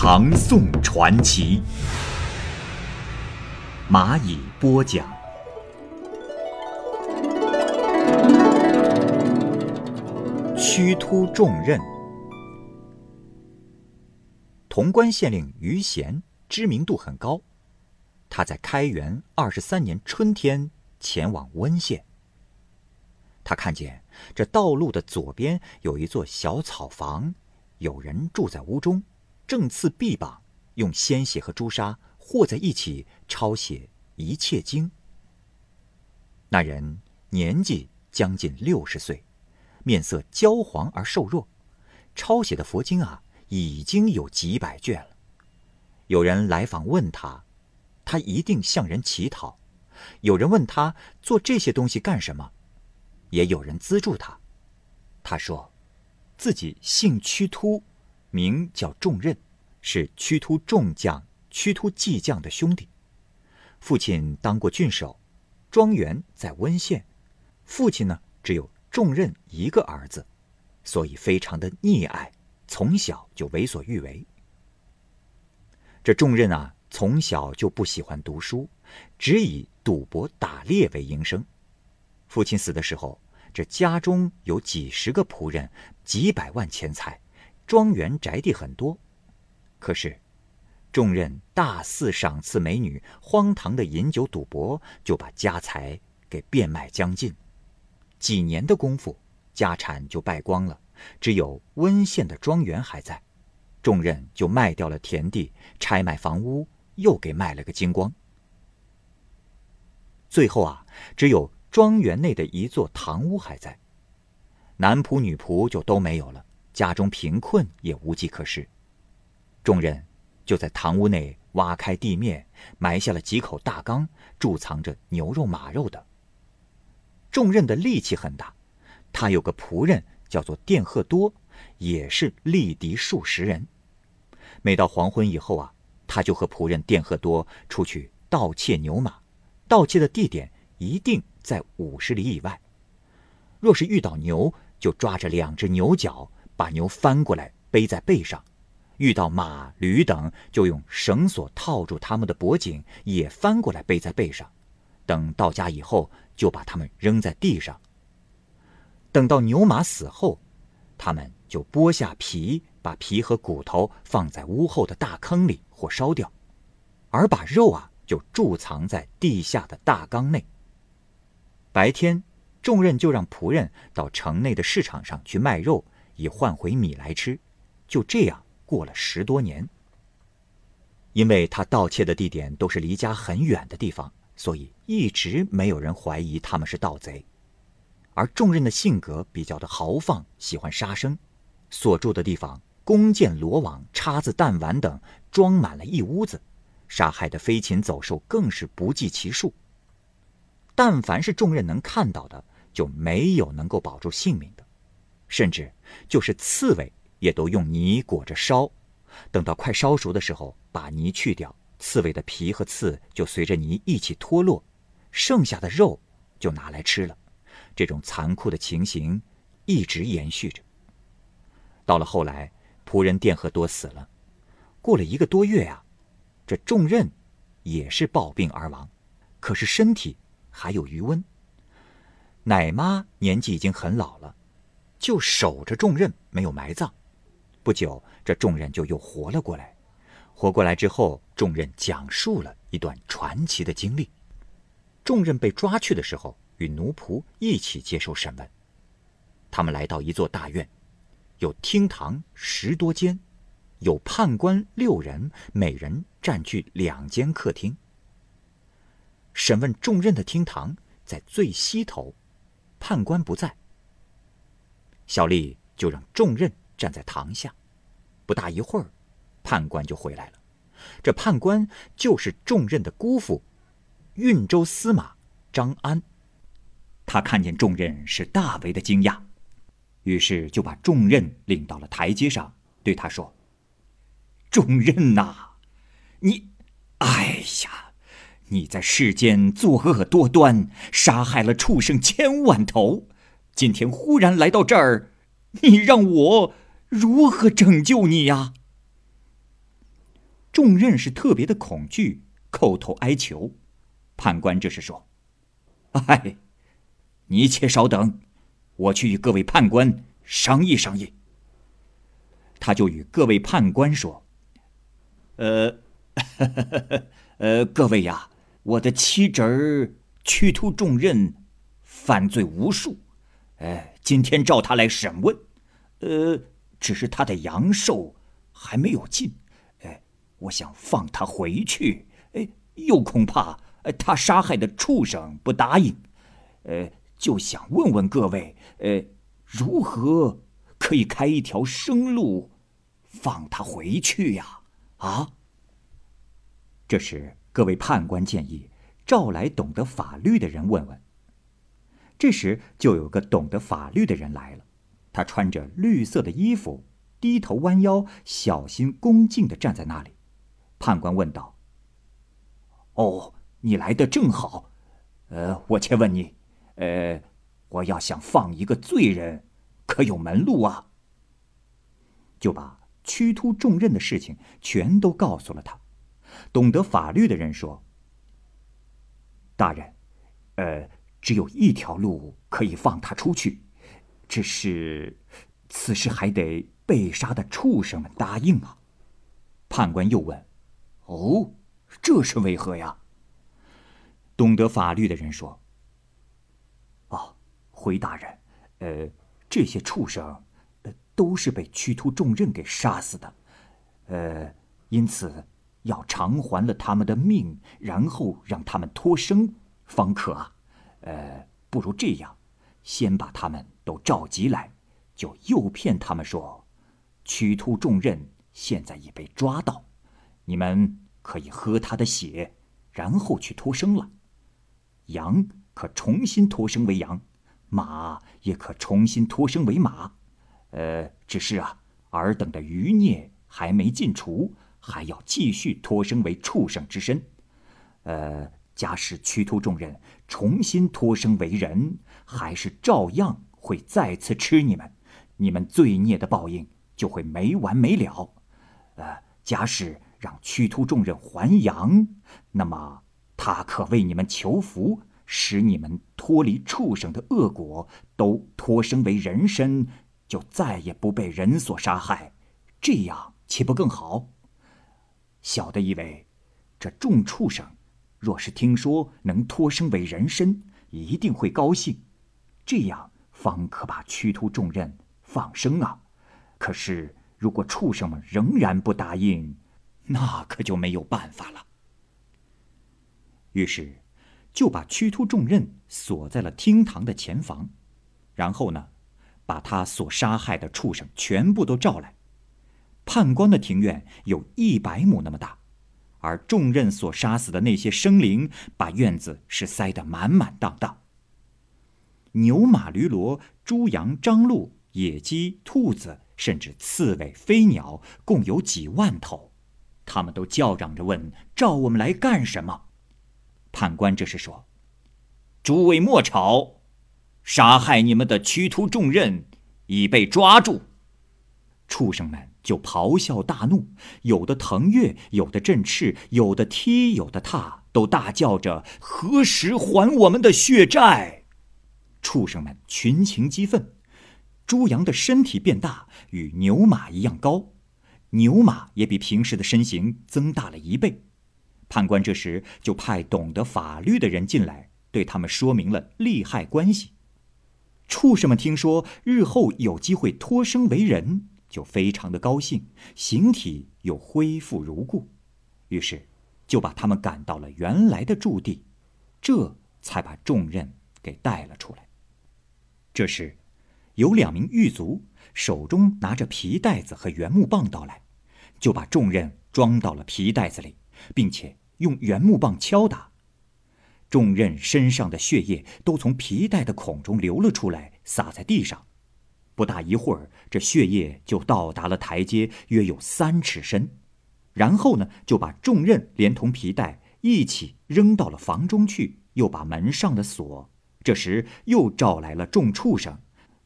唐宋传奇》，蚂蚁播讲。屈突重任。潼关县令于贤知名度很高，他在开元二十三年春天前往温县。他看见这道路的左边有一座小草房，有人住在屋中，正刺臂膀，用鲜血和朱砂和在一起抄写《一切经》。那人年纪将近六十岁，面色焦黄而瘦弱，抄写的佛经啊已经有几百卷了。有人来访问他，他一定向人乞讨；有人问他做这些东西干什么。也有人资助他。他说，自己姓屈突，名叫重任，是屈突众将屈突计将的兄弟。父亲当过郡守，庄园在温县。父亲呢，只有重任一个儿子，所以非常的溺爱，从小就为所欲为。这重任啊，从小就不喜欢读书，只以赌博打猎为营生。父亲死的时候，这家中有几十个仆人，几百万钱财，庄园宅地很多。可是，重任大肆赏赐美女，荒唐的饮酒赌博，就把家财给变卖将尽。几年的功夫，家产就败光了，只有温县的庄园还在。重任就卖掉了田地，拆卖房屋，又给卖了个精光。最后啊，只有。庄园内的一座堂屋还在，男仆女仆就都没有了，家中贫困也无计可施。众人就在堂屋内挖开地面，埋下了几口大缸，贮藏着牛肉马肉的。众人的力气很大，他有个仆人叫做电贺多，也是力敌数十人。每到黄昏以后啊，他就和仆人电贺多出去盗窃牛马，盗窃的地点一定。在五十里以外，若是遇到牛，就抓着两只牛角，把牛翻过来背在背上；遇到马、驴等，就用绳索套住他们的脖颈，也翻过来背在背上。等到家以后，就把他们扔在地上。等到牛马死后，他们就剥下皮，把皮和骨头放在屋后的大坑里或烧掉，而把肉啊就贮藏在地下的大缸内。白天，重任就让仆人到城内的市场上去卖肉，以换回米来吃。就这样过了十多年。因为他盗窃的地点都是离家很远的地方，所以一直没有人怀疑他们是盗贼。而重任的性格比较的豪放，喜欢杀生，所住的地方弓箭、罗网、叉子、弹丸等装满了一屋子，杀害的飞禽走兽更是不计其数。但凡是众人能看到的，就没有能够保住性命的，甚至就是刺猬也都用泥裹着烧，等到快烧熟的时候，把泥去掉，刺猬的皮和刺就随着泥一起脱落，剩下的肉就拿来吃了。这种残酷的情形一直延续着。到了后来，仆人电荷多死了，过了一个多月啊，这重任也是暴病而亡，可是身体。还有余温。奶妈年纪已经很老了，就守着重任没有埋葬。不久，这重任就又活了过来。活过来之后，重任讲述了一段传奇的经历。重任被抓去的时候，与奴仆一起接受审问。他们来到一座大院，有厅堂十多间，有判官六人，每人占据两间客厅。审问重任的厅堂在最西头，判官不在。小丽就让重任站在堂下。不大一会儿，判官就回来了。这判官就是重任的姑父，运州司马张安。他看见重任是大为的惊讶，于是就把重任领到了台阶上，对他说：“重任呐，你，哎呀，你在世间作恶多端，杀害了畜生千万头，今天忽然来到这儿，你让我如何拯救你呀？”重任是特别的恐惧，叩头哀求。判官这时说：“哎，你且稍等，我去与各位判官商议商议。”他就与各位判官说：“呃，呵 呵呃，各位呀，我的妻侄儿屈突重任，犯罪无数，哎，今天召他来审问，呃，只是他的阳寿还没有尽。”哎我想放他回去，哎，又恐怕他杀害的畜生不答应，呃，就想问问各位，呃，如何可以开一条生路，放他回去呀？啊！这时，各位判官建议召来懂得法律的人问问。这时，就有个懂得法律的人来了，他穿着绿色的衣服，低头弯腰，小心恭敬的站在那里。判官问道：“哦，你来的正好，呃，我且问你，呃，我要想放一个罪人，可有门路啊？”就把屈突重任的事情全都告诉了他。懂得法律的人说：“大人，呃，只有一条路可以放他出去，只是此事还得被杀的畜生们答应啊。”判官又问。哦，这是为何呀？懂得法律的人说：“哦，回大人，呃，这些畜生，呃，都是被屈突重任给杀死的，呃，因此要偿还了他们的命，然后让他们脱生，方可啊。呃，不如这样，先把他们都召集来，就诱骗他们说，屈突重任现在已被抓到。”你们可以喝他的血，然后去脱生了。羊可重新脱生为羊，马也可重新脱生为马。呃，只是啊，尔等的余孽还没尽除，还要继续脱生为畜生之身。呃，假使屈突众人重新脱生为人，还是照样会再次吃你们，你们罪孽的报应就会没完没了。呃，假使。让屈突众人还阳，那么他可为你们求福，使你们脱离畜生的恶果，都脱生为人身，就再也不被人所杀害，这样岂不更好？小的以为，这众畜生若是听说能脱生为人身，一定会高兴，这样方可把屈突重任放生啊。可是如果畜生们仍然不答应，那可就没有办法了。于是，就把屈突重任锁在了厅堂的前房，然后呢，把他所杀害的畜生全部都召来。判官的庭院有一百亩那么大，而重任所杀死的那些生灵，把院子是塞得满满当当。牛马驴骡、猪羊张鹿、野鸡、兔子，甚至刺猬、飞鸟，共有几万头。他们都叫嚷着问：“召我们来干什么？”判官这时说：“诸位莫吵，杀害你们的屈突重任已被抓住。”畜生们就咆哮大怒，有的腾跃，有的振翅，有的踢，有的踏，都大叫着：“何时还我们的血债？”畜生们群情激愤，猪羊的身体变大，与牛马一样高。牛马也比平时的身形增大了一倍，判官这时就派懂得法律的人进来，对他们说明了利害关系。畜生们听说日后有机会脱生为人，就非常的高兴，形体又恢复如故，于是就把他们赶到了原来的驻地，这才把重任给带了出来。这时，有两名狱卒。手中拿着皮袋子和圆木棒到来，就把重任装到了皮袋子里，并且用圆木棒敲打。重任身上的血液都从皮带的孔中流了出来，洒在地上。不大一会儿，这血液就到达了台阶，约有三尺深。然后呢，就把重刃连同皮带一起扔到了房中去，又把门上的锁。这时又召来了众畜生，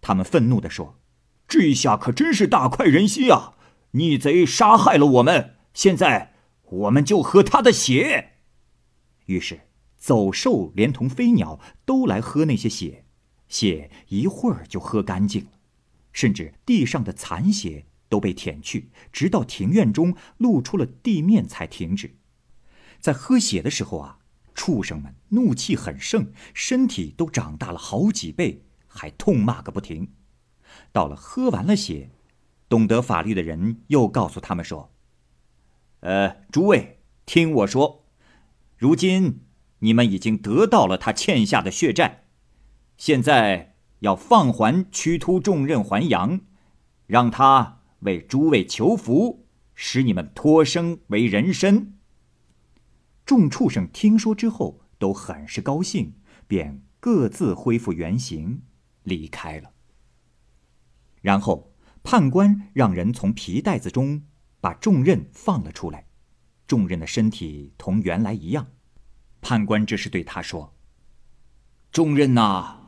他们愤怒地说：“这下可真是大快人心啊！逆贼杀害了我们，现在我们就喝他的血。”于是。走兽连同飞鸟都来喝那些血，血一会儿就喝干净了，甚至地上的残血都被舔去，直到庭院中露出了地面才停止。在喝血的时候啊，畜生们怒气很盛，身体都长大了好几倍，还痛骂个不停。到了喝完了血，懂得法律的人又告诉他们说：“呃，诸位，听我说，如今。”你们已经得到了他欠下的血债，现在要放还屈突重任还阳，让他为诸位求福，使你们脱生为人身。众畜生听说之后都很是高兴，便各自恢复原形，离开了。然后判官让人从皮袋子中把重任放了出来，重任的身体同原来一样。判官这时对他说：“重任呐，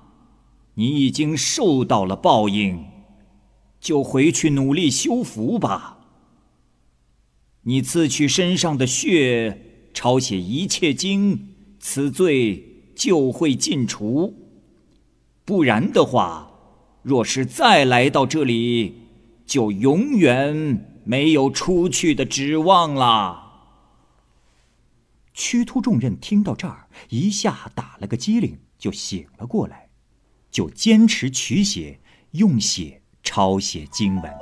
你已经受到了报应，就回去努力修福吧。你自取身上的血，抄写一切经，此罪就会尽除。不然的话，若是再来到这里，就永远没有出去的指望了。”屈突重任听到这儿，一下打了个激灵，就醒了过来，就坚持取血，用血抄写经文。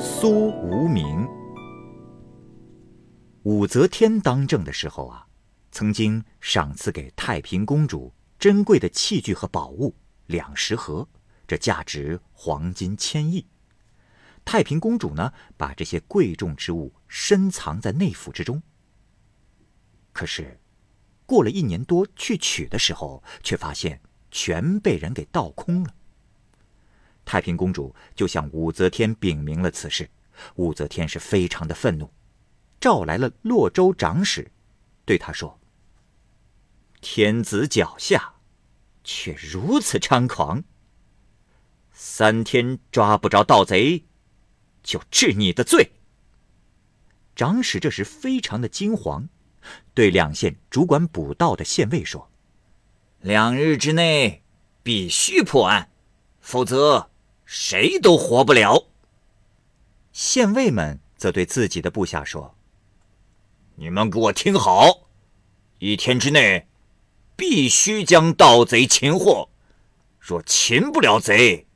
苏无名，武则天当政的时候啊，曾经赏赐给太平公主珍贵的器具和宝物两十盒，这价值黄金千亿。太平公主呢，把这些贵重之物深藏在内府之中。可是，过了一年多去取的时候，却发现全被人给盗空了。太平公主就向武则天禀明了此事，武则天是非常的愤怒，召来了洛州长史，对他说：“天子脚下，却如此猖狂，三天抓不着盗贼。”就治你的罪。长史这时非常的惊慌，对两县主管捕盗的县尉说：“两日之内必须破案，否则谁都活不了。”县尉们则对自己的部下说：“你们给我听好，一天之内必须将盗贼擒获，若擒不了贼，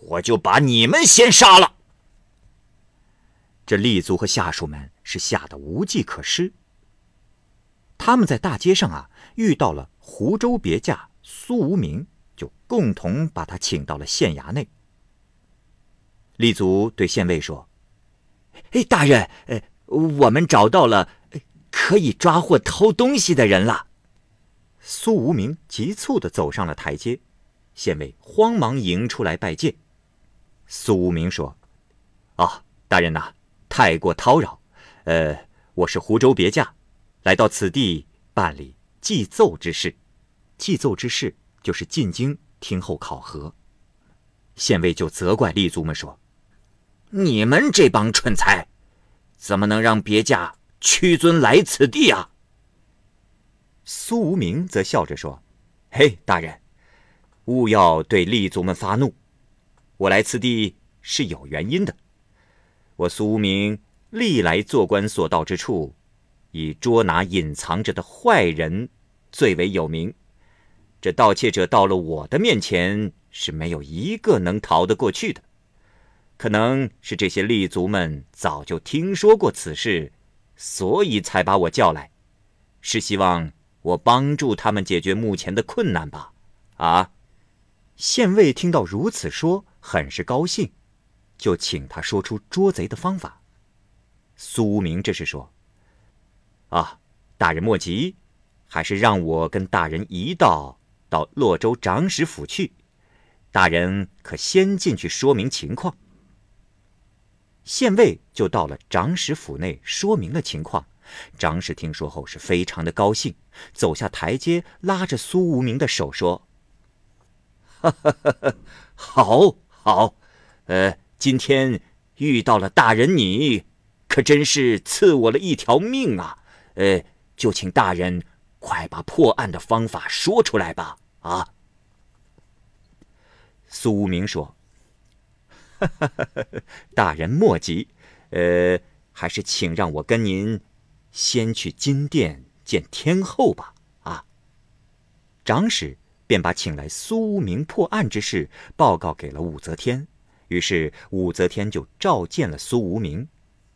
我就把你们先杀了。”这吏卒和下属们是吓得无计可施。他们在大街上啊遇到了湖州别驾苏无名，就共同把他请到了县衙内。吏族对县尉说：“哎，大人，呃，我们找到了可以抓获偷东西的人了。”苏无名急促的走上了台阶，县尉慌忙迎出来拜见。苏无名说：“啊，大人呐。”太过叨扰，呃，我是湖州别驾，来到此地办理祭奏之事。祭奏之事就是进京听候考核。县尉就责怪吏卒们说：“你们这帮蠢材，怎么能让别家屈尊来此地啊？”苏无名则笑着说：“嘿，大人，勿要对吏卒们发怒，我来此地是有原因的。”我苏无名历来做官所到之处，以捉拿隐藏着的坏人最为有名。这盗窃者到了我的面前，是没有一个能逃得过去的。可能是这些吏卒们早就听说过此事，所以才把我叫来，是希望我帮助他们解决目前的困难吧？啊！县尉听到如此说，很是高兴，就请他说出捉贼的方法。苏无名这时说：“啊，大人莫急，还是让我跟大人一道到洛州长史府去，大人可先进去说明情况。”县尉就到了长史府内，说明了情况。长史听说后是非常的高兴，走下台阶，拉着苏无名的手说：“哈哈哈哈，好好，呃，今天遇到了大人你，可真是赐我了一条命啊！呃，就请大人快把破案的方法说出来吧。”啊，苏无名说。大人莫急，呃，还是请让我跟您先去金殿见天后吧。啊，长史便把请来苏无名破案之事报告给了武则天，于是武则天就召见了苏无名，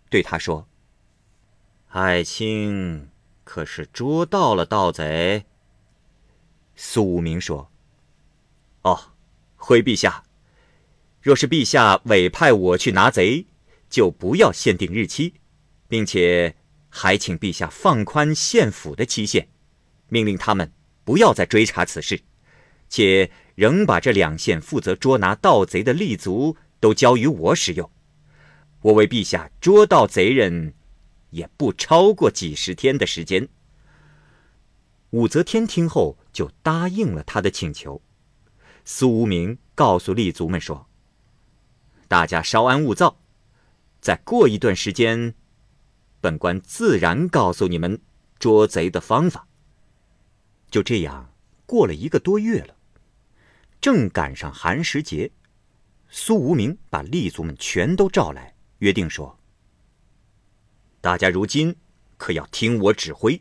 对他说：“爱卿可是捉到了盗贼？”苏无名说：“哦，回陛下。”若是陛下委派我去拿贼，就不要限定日期，并且还请陛下放宽县府的期限，命令他们不要再追查此事，且仍把这两县负责捉拿盗贼的立足都交于我使用。我为陛下捉到贼人，也不超过几十天的时间。武则天听后就答应了他的请求。苏无名告诉吏卒们说。大家稍安勿躁，再过一段时间，本官自然告诉你们捉贼的方法。就这样过了一个多月了，正赶上寒食节，苏无名把吏卒们全都召来，约定说：“大家如今可要听我指挥，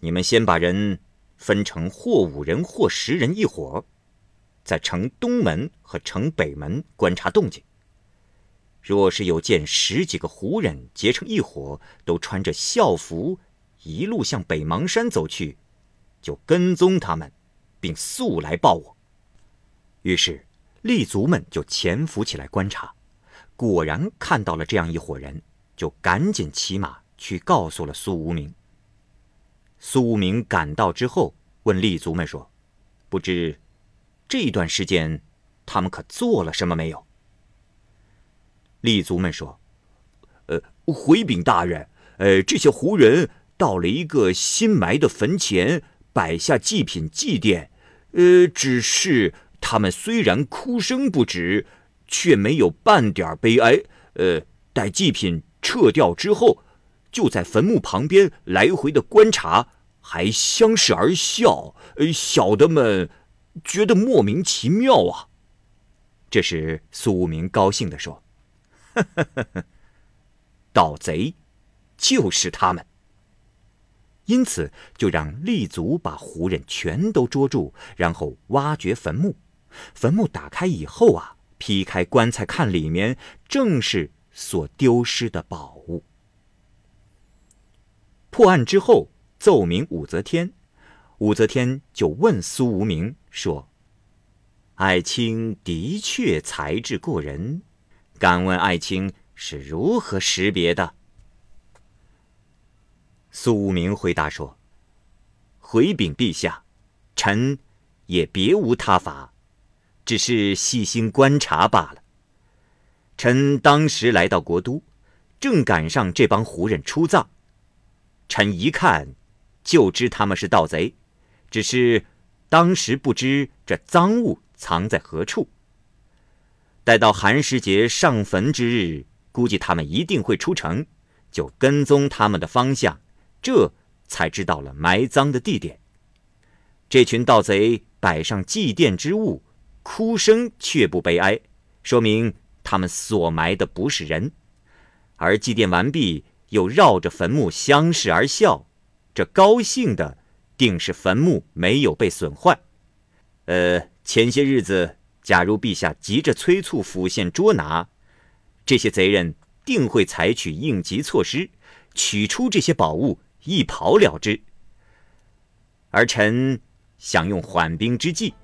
你们先把人分成或五人或十人一伙。”在城东门和城北门观察动静。若是有见十几个胡人结成一伙，都穿着校服，一路向北邙山走去，就跟踪他们，并速来报我。于是吏卒们就潜伏起来观察，果然看到了这样一伙人，就赶紧骑马去告诉了苏无名。苏无名赶到之后，问立足们说：“不知？”这段时间，他们可做了什么没有？立足们说：“呃，回禀大人，呃，这些胡人到了一个新埋的坟前，摆下祭品祭奠。呃，只是他们虽然哭声不止，却没有半点悲哀。呃，待祭品撤掉之后，就在坟墓旁边来回的观察，还相视而笑。呃，小的们。”觉得莫名其妙啊！这时，苏无名高兴地说：“ 盗贼就是他们。”因此，就让立足把胡人全都捉住，然后挖掘坟墓。坟墓打开以后啊，劈开棺材看里面，正是所丢失的宝物。破案之后，奏明武则天。武则天就问苏无名说：“爱卿的确才智过人，敢问爱卿是如何识别的？”苏无名回答说：“回禀陛下，臣也别无他法，只是细心观察罢了。臣当时来到国都，正赶上这帮胡人出葬，臣一看就知他们是盗贼。”只是当时不知这赃物藏在何处。待到寒食节上坟之日，估计他们一定会出城，就跟踪他们的方向，这才知道了埋赃的地点。这群盗贼摆上祭奠之物，哭声却不悲哀，说明他们所埋的不是人。而祭奠完毕，又绕着坟墓相视而笑，这高兴的。定是坟墓没有被损坏。呃，前些日子，假如陛下急着催促府县捉拿，这些贼人定会采取应急措施，取出这些宝物，一跑了之。而臣想用缓兵之计，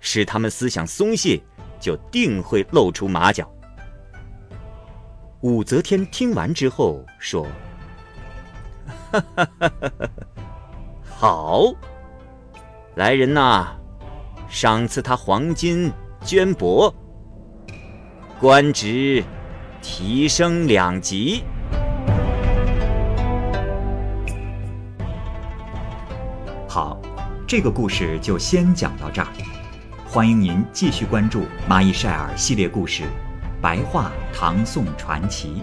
使他们思想松懈，就定会露出马脚。武则天听完之后说：“哈哈哈哈哈，好，来人呐，赏赐他黄金绢帛，官职提升两级。”好，这个故事就先讲到这儿。欢迎您继续关注《蚂蚁晒尔》系列故事《白话唐宋传奇》。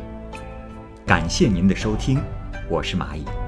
感谢您的收听，我是蚂蚁。